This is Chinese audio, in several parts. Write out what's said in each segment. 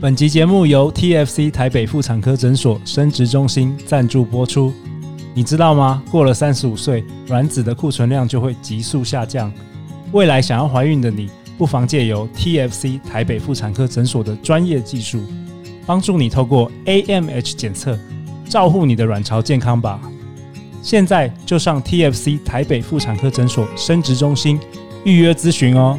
本集节目由 TFC 台北妇产科诊所生殖中心赞助播出。你知道吗？过了三十五岁，卵子的库存量就会急速下降。未来想要怀孕的你，不妨借由 TFC 台北妇产科诊所的专业技术，帮助你透过 AMH 检测，照护你的卵巢健康吧。现在就上 TFC 台北妇产科诊所生殖中心预约咨询哦。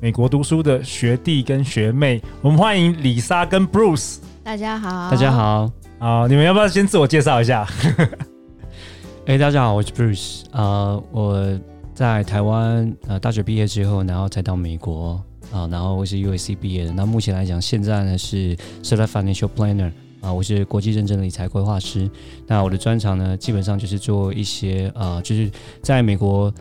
美国读书的学弟跟学妹，我们欢迎李莎跟 Bruce。大家好，大家好，啊，你们要不要先自我介绍一下？哎、欸，大家好，我是 Bruce。呃，我在台湾呃大学毕业之后，然后才到美国啊、呃，然后我是 USC 毕业的。那目前来讲，现在呢是 Certified Financial Planner 啊、呃，我是国际认证的理财规划师。那我的专长呢，基本上就是做一些呃，就是在美国。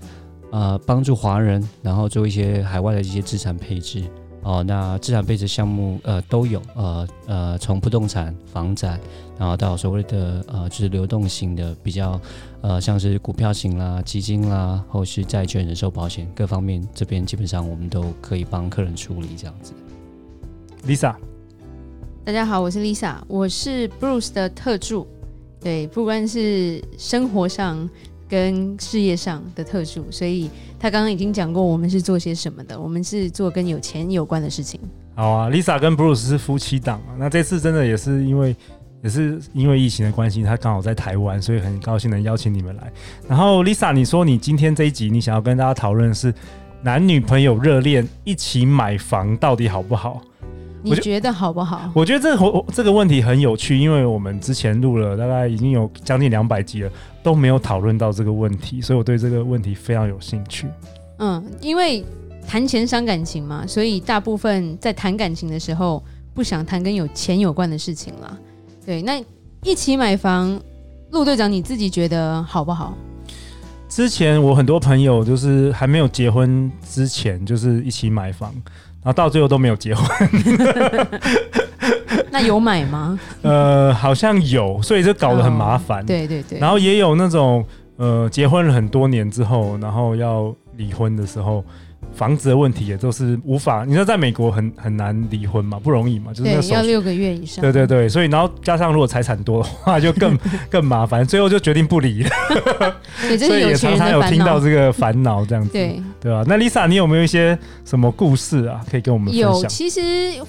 呃，帮助华人，然后做一些海外的一些资产配置哦。那资产配置项目呃都有，呃呃，从不动产、房产，然后到所谓的呃就是流动性的比较，呃像是股票型啦、基金啦，或是债券、人寿保险各方面，这边基本上我们都可以帮客人处理这样子。Lisa，大家好，我是 Lisa，我是 Bruce 的特助，对，不管是生活上。跟事业上的特殊，所以他刚刚已经讲过，我们是做些什么的。我们是做跟有钱有关的事情。好啊，Lisa 跟 Bruce 是夫妻档啊。那这次真的也是因为也是因为疫情的关系，他刚好在台湾，所以很高兴能邀请你们来。然后 Lisa，你说你今天这一集你想要跟大家讨论的是男女朋友热恋一起买房到底好不好？你觉得好不好？我觉得这个这个问题很有趣，因为我们之前录了大概已经有将近两百集了，都没有讨论到这个问题，所以我对这个问题非常有兴趣。嗯，因为谈钱伤感情嘛，所以大部分在谈感情的时候不想谈跟有钱有关的事情了。对，那一起买房，陆队长你自己觉得好不好？之前我很多朋友就是还没有结婚之前，就是一起买房。然后到最后都没有结婚，那有买吗？呃，好像有，所以就搞得很麻烦。哦，对对对。然后也有那种呃，结婚了很多年之后，然后要离婚的时候。房子的问题也都是无法，你知道在美国很很难离婚嘛，不容易嘛，就是那要六个月以上。对对对，所以然后加上如果财产多的话，就更 更麻烦，最后就决定不离了。所以也常常有听到这个烦恼这样子，对对吧？那 Lisa，你有没有一些什么故事啊，可以跟我们分享？有，其实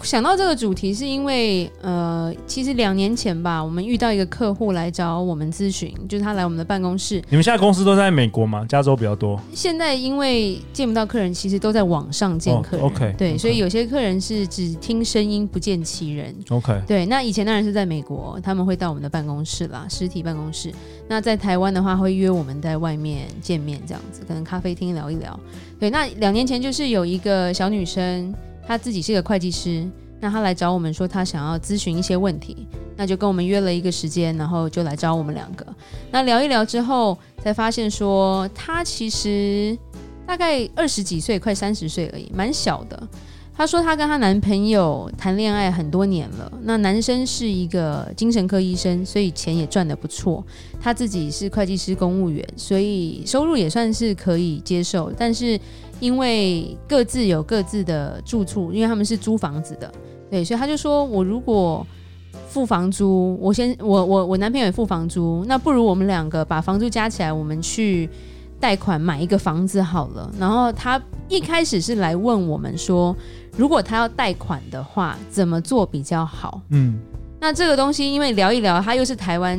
想到这个主题是因为呃，其实两年前吧，我们遇到一个客户来找我们咨询，就是他来我们的办公室。你们现在公司都在美国吗？加州比较多。现在因为见不到客人，其实。都在网上见客人，oh, 对，okay. 所以有些客人是只听声音不见其人。OK，对，那以前当然是在美国，他们会到我们的办公室啦，实体办公室。那在台湾的话，会约我们在外面见面，这样子，可能咖啡厅聊一聊。对，那两年前就是有一个小女生，她自己是个会计师，那她来找我们说她想要咨询一些问题，那就跟我们约了一个时间，然后就来找我们两个。那聊一聊之后，才发现说她其实。大概二十几岁，快三十岁而已，蛮小的。她说她跟她男朋友谈恋爱很多年了。那男生是一个精神科医生，所以钱也赚得不错。她自己是会计师、公务员，所以收入也算是可以接受。但是因为各自有各自的住处，因为他们是租房子的，对，所以他就说：我如果付房租，我先我我我男朋友也付房租，那不如我们两个把房租加起来，我们去。贷款买一个房子好了，然后他一开始是来问我们说，如果他要贷款的话，怎么做比较好？嗯，那这个东西因为聊一聊，他又是台湾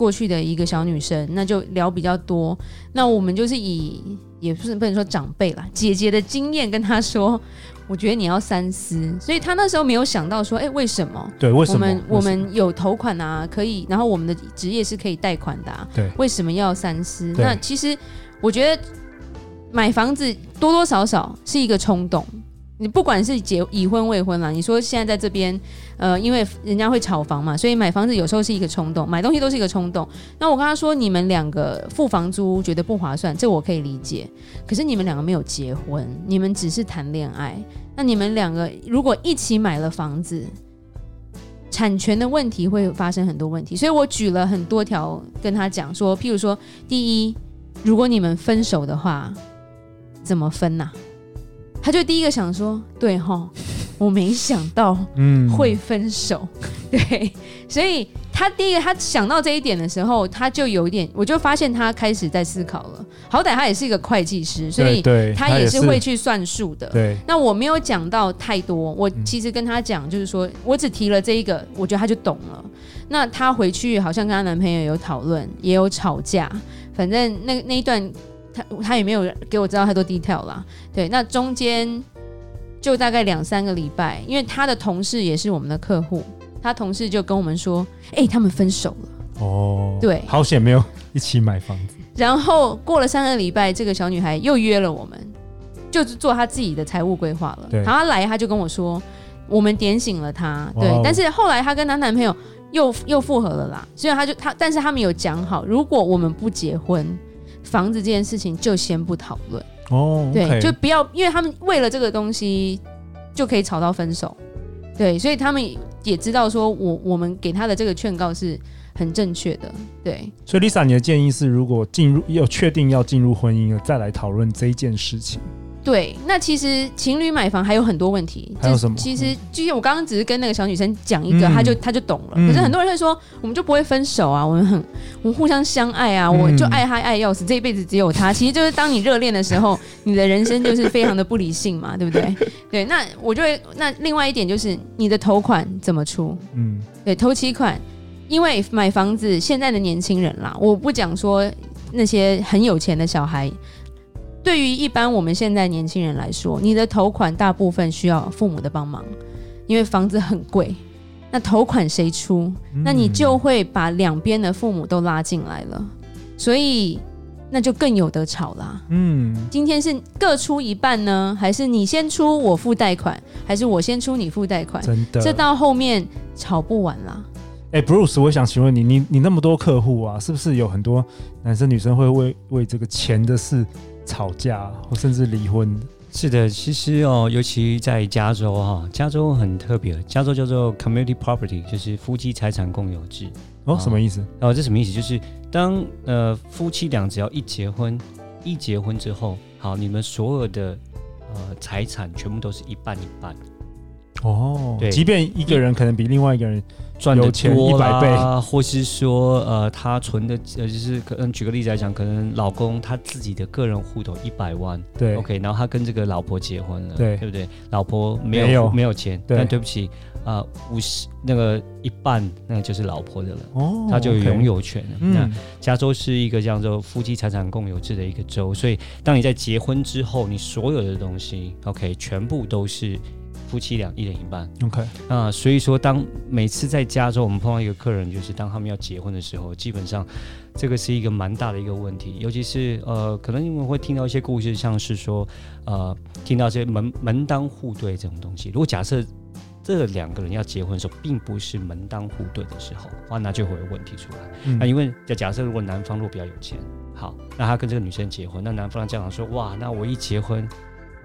过去的一个小女生，那就聊比较多。那我们就是以也不是不能说长辈啦，姐姐的经验跟她说，我觉得你要三思。所以她那时候没有想到说，哎，为什么？对，为什么？我们我们有头款啊，可以，然后我们的职业是可以贷款的啊，对，为什么要三思？那其实。我觉得买房子多多少少是一个冲动，你不管是结已婚未婚啦，你说现在在这边，呃，因为人家会炒房嘛，所以买房子有时候是一个冲动，买东西都是一个冲动。那我跟他说，你们两个付房租觉得不划算，这我可以理解。可是你们两个没有结婚，你们只是谈恋爱。那你们两个如果一起买了房子，产权的问题会发生很多问题。所以我举了很多条跟他讲说，譬如说，第一，如果你们分手的话，怎么分呐、他就第一个想说，对哈，我没想到嗯会分手，嗯、对，所以他第一个他想到这一点的时候，他就有一点，我就发现他开始在思考了。好歹他也是一个会计师，所以他也是会去算数的。对，那我没有讲到太多，我其实跟他讲，就是说我只提了这一个，我觉得他就懂了。那他回去好像跟他男朋友有讨论，也有吵架，反正那那一段。他他也没有给我知道太多 detail 啦，对，那中间就大概两三个礼拜，因为他的同事也是我们的客户，他同事就跟我们说，哎、欸，他们分手了。哦，对，好险没有一起买房子。然后过了三个礼拜，这个小女孩又约了我们，就是做她自己的财务规划了。对，然后她来，她就跟我说，我们点醒了她。对，但是后来她跟她男朋友又又复合了啦，所以她就她，但是他们有讲好，如果我们不结婚。房子这件事情就先不讨论哦，oh. 对，就不要，因为他们为了这个东西就可以吵到分手，对，所以他们也知道说我我们给他的这个劝告是很正确的，对。所以 Lisa，你的建议是，如果进入要确定要进入婚姻了，再来讨论这一件事情。对，那其实情侣买房还有很多问题。还有什么？其实就像我刚刚只是跟那个小女生讲一个，她、嗯、就她就懂了。可是很多人会说，我们就不会分手啊，我们很我们互相相爱啊，我就爱他爱要死，这一辈子只有他。其实就是当你热恋的时候，你的人生就是非常的不理性嘛，对不对？对，那我就会那另外一点就是你的头款怎么出？嗯，对，头期款，因为买房子现在的年轻人啦，我不讲说那些很有钱的小孩。对于一般我们现在年轻人来说，你的头款大部分需要父母的帮忙，因为房子很贵。那头款谁出？那你就会把两边的父母都拉进来了，所以那就更有得吵啦。嗯，今天是各出一半呢，还是你先出我付贷款，还是我先出你付贷款？真的，这到后面吵不完啦。哎，Bruce，我想请问你，你你那么多客户啊，是不是有很多男生女生会为为这个钱的事？吵架或甚至离婚，是的，其实哦，尤其在加州哈，加州很特别，加州叫做 community property，就是夫妻财产共有制。哦，什么意思？哦，这什么意思？就是当呃夫妻俩只要一结婚，一结婚之后，好，你们所有的呃财产全部都是一半一半。哦，对，即便一个人可能比另外一个人赚的钱一百倍，或是说呃，他存的呃，就是可能举个例子来讲，可能老公他自己的个人户头一百万，对，OK，然后他跟这个老婆结婚了，对，对不对？老婆没有没有，没有钱，对，但对不起啊，五十那个一半，那个就是老婆的了，哦，他就有拥有权了。嗯，那加州是一个叫做夫妻财产共有制的一个州，所以当你在结婚之后，你所有的东西，OK，全部都是。夫妻俩一人一半，OK 啊，所以说当每次在加州我们碰到一个客人，就是当他们要结婚的时候，基本上这个是一个蛮大的一个问题，尤其是呃，可能你们会听到一些故事，像是说呃，听到这些门门当户对这种东西。如果假设这两个人要结婚的时候，并不是门当户对的时候，哇，那就会有问题出来。嗯、那因为假假设如果男方如果比较有钱，好，那他跟这个女生结婚，那男方的家长说，哇，那我一结婚。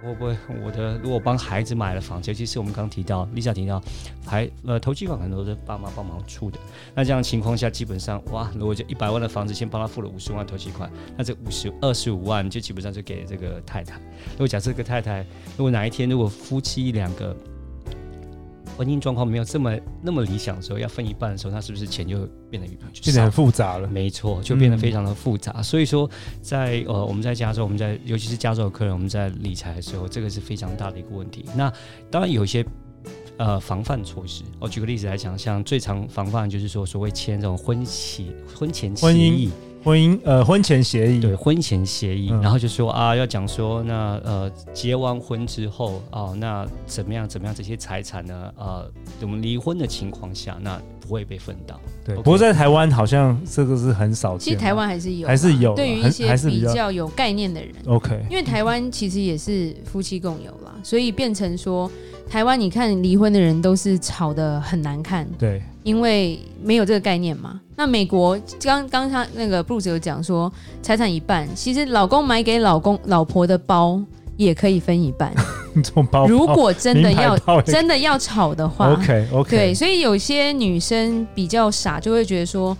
会不会我的如果帮孩子买了房子，尤其是我们刚提到，Lisa 提到，还呃投期款很多是爸妈帮忙出的。那这样情况下，基本上哇，如果就一百万的房子，先帮他付了五十万投期款，那这五十二十五万就基本上就给这个太太。如果假设这个太太，如果哪一天如果夫妻两个。婚姻状况没有这么那么理想的时候，要分一半的时候，那是不是钱就变得变得很复杂了？没错，就变得非常的复杂。嗯、所以说在，在呃我们在加州，我们在尤其是加州的客人，我们在理财的时候，这个是非常大的一个问题。那当然有一些呃防范措施。我举个例子来讲，像最常防范就是说所谓签这种婚前婚前协议。婚姻呃婚前协议，对婚前协议，嗯、然后就说啊，要讲说那呃结完婚之后啊，那怎么样怎么样这些财产呢？呃，我们离婚的情况下，那不会被分到。对不过在台湾好像这个是很少见。其实台湾还是有，还是有，对于一些比较有概念的人。OK，因为台湾其实也是夫妻共有啦，所以变成说台湾你看离婚的人都是吵得很难看。对。因为没有这个概念嘛，那美国刚刚他那个布鲁斯有讲说财产一半，其实老公买给老公老婆的包也可以分一半。包如果真的要真的要吵的话，OK OK，对，所以有些女生比较傻，就会觉得说，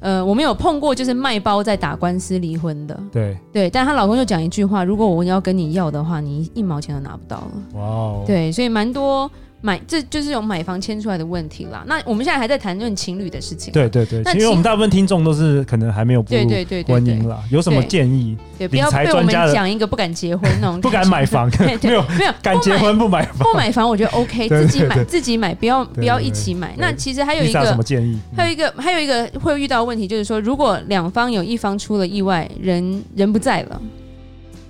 呃，我们有碰过就是卖包在打官司离婚的，对对，但她老公就讲一句话，如果我要跟你要的话，你一毛钱都拿不到了。哇哦，对，所以蛮多。买，这就是有买房牵出来的问题啦。那我们现在还在谈论情侣的事情。对对对，因为我们大部分听众都是可能还没有步入婚姻啦。有什么建议？对，不要被我们讲一个不敢结婚那种，不敢买房，没有没有敢结婚不买房，不买房我觉得 OK，自己买自己买，不要不要一起买。那其实还有一个什么建议？还有一个还有一个会遇到问题，就是说如果两方有一方出了意外，人人不在了。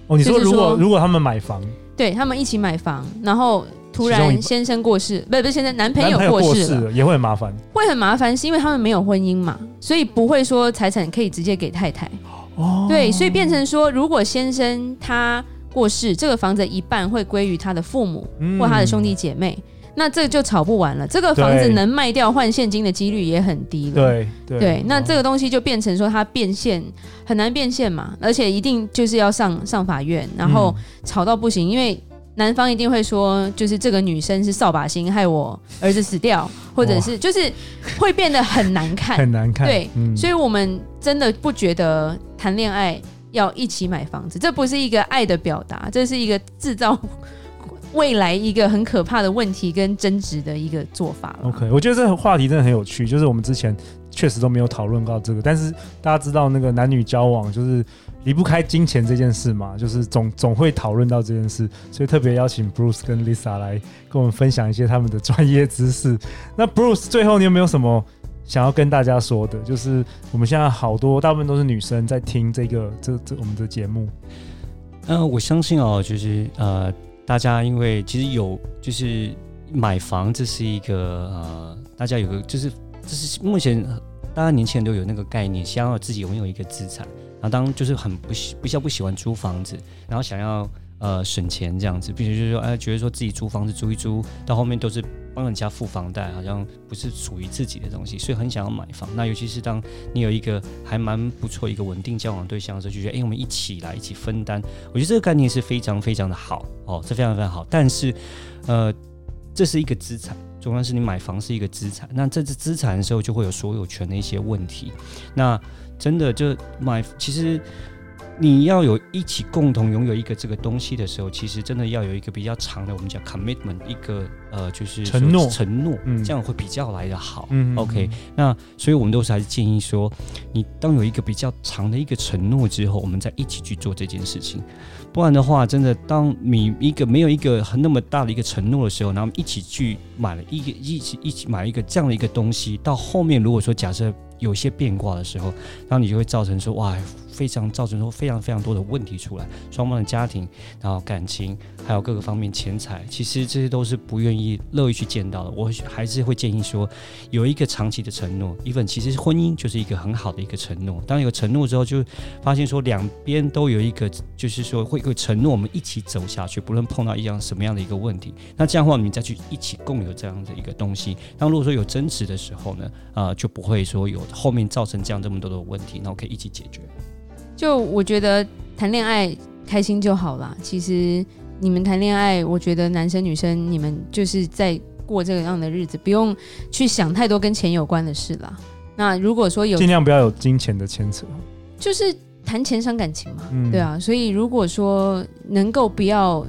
哦，你说如果如果他们买房，对他们一起买房，然后。突然先生过世，不是不是，现在男朋友过世了，也会很麻烦，会很麻烦，是因为他们没有婚姻嘛，所以不会说财产可以直接给太太。哦，对，所以变成说，如果先生他过世，这个房子一半会归于他的父母或他的兄弟姐妹，嗯、那这就吵不完了。这个房子能卖掉换现金的几率也很低了。对对，对，那这个东西就变成说，他变现很难变现嘛，而且一定就是要上上法院，然后吵到不行，因为。男方一定会说，就是这个女生是扫把星，害我儿子死掉，或者是就是会变得很难看，很难看。对，嗯、所以我们真的不觉得谈恋爱要一起买房子，这不是一个爱的表达，这是一个制造未来一个很可怕的问题跟争执的一个做法。OK，我觉得这个话题真的很有趣，就是我们之前确实都没有讨论到这个，但是大家知道那个男女交往就是。离不开金钱这件事嘛，就是总总会讨论到这件事，所以特别邀请 Bruce 跟 Lisa 来跟我们分享一些他们的专业知识。那 Bruce 最后你有没有什么想要跟大家说的？就是我们现在好多大部分都是女生在听这个这这我们的节目。嗯、我相信哦，就是呃，大家因为其实有就是买房，这是一个呃，大家有个就是这是目前大家年轻人都有那个概念，想要自己拥有一个资产。然后当就是很不喜比较不喜欢租房子，然后想要呃省钱这样子，并且就是说哎觉得说自己租房子租一租，到后面都是帮人家付房贷，好像不是属于自己的东西，所以很想要买房。那尤其是当你有一个还蛮不错一个稳定交往对象的时候，就觉得哎我们一起来一起分担，我觉得这个概念是非常非常的好哦，这非常非常好。但是呃这是一个资产，重要是你买房是一个资产，那这是资产的时候就会有所有权的一些问题，那。真的就买，其实你要有一起共同拥有一个这个东西的时候，其实真的要有一个比较长的，我们讲 commitment，一个呃就是承诺，承诺，嗯，这样会比较来的好。嗯，OK，那所以我们都是还是建议说，你当有一个比较长的一个承诺之后，我们再一起去做这件事情。不然的话，真的，当你一个没有一个很那么大的一个承诺的时候，然后一起去买了一个一起一起买一个这样的一个东西，到后面如果说假设有些变卦的时候，然后你就会造成说哇。非常造成说非常非常多的问题出来，双方的家庭，然后感情，还有各个方面钱财，其实这些都是不愿意乐意去见到的。我还是会建议说，有一个长期的承诺。一份其实婚姻就是一个很好的一个承诺。当有承诺之后，就发现说两边都有一个，就是说会会承诺我们一起走下去，不论碰到一样什么样的一个问题。那这样的话，你再去一起共有这样的一个东西。当如果说有争执的时候呢，啊、呃，就不会说有后面造成这样这么多的问题，然后可以一起解决。就我觉得谈恋爱开心就好啦。其实你们谈恋爱，我觉得男生女生你们就是在过这个样的日子，不用去想太多跟钱有关的事啦。那如果说有，尽量不要有金钱的牵扯，就是谈钱伤感情嘛，嗯、对啊。所以如果说能够不要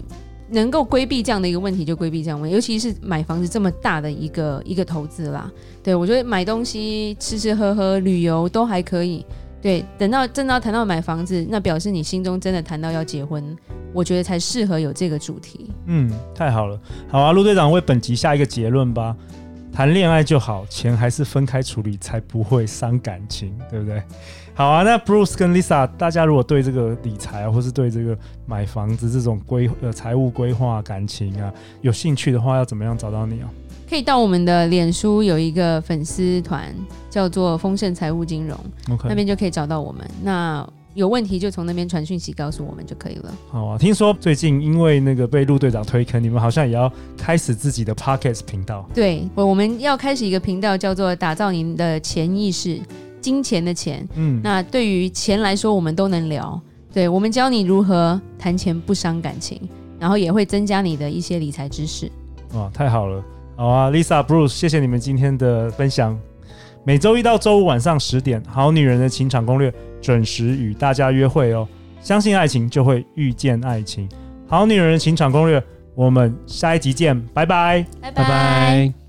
能够规避这样的一个问题，就规避这样问。尤其是买房子这么大的一个一个投资啦，对，我觉得买东西、吃吃喝喝、旅游都还可以。对，等到真的谈到买房子，那表示你心中真的谈到要结婚，我觉得才适合有这个主题。嗯，太好了，好啊，陆队长为本集下一个结论吧。谈恋爱就好，钱还是分开处理才不会伤感情，对不对？好啊，那 Bruce 跟 Lisa，大家如果对这个理财啊，或是对这个买房子这种规呃财务规划、感情啊有兴趣的话，要怎么样找到你啊？可以到我们的脸书有一个粉丝团，叫做丰盛财务金融，Okay. 那边就可以找到我们。那有问题就从那边传讯息告诉我们就可以了。好啊，听说最近因为那个被陆队长推坑，你们好像也要开始自己的 Podcast 频道。对，我我们要开始一个频道，叫做打造您的潜意识。金钱的钱，嗯，那对于钱来说，我们都能聊。对，我们教你如何谈钱不伤感情，然后也会增加你的一些理财知识。哇，太好了！好啊，Lisa、Bruce，谢谢你们今天的分享。每周一到周五晚上十点，《好女人的情场攻略》准时与大家约会哦。相信爱情，就会遇见爱情。《好女人的情场攻略》，我们下一集见，拜拜，拜拜。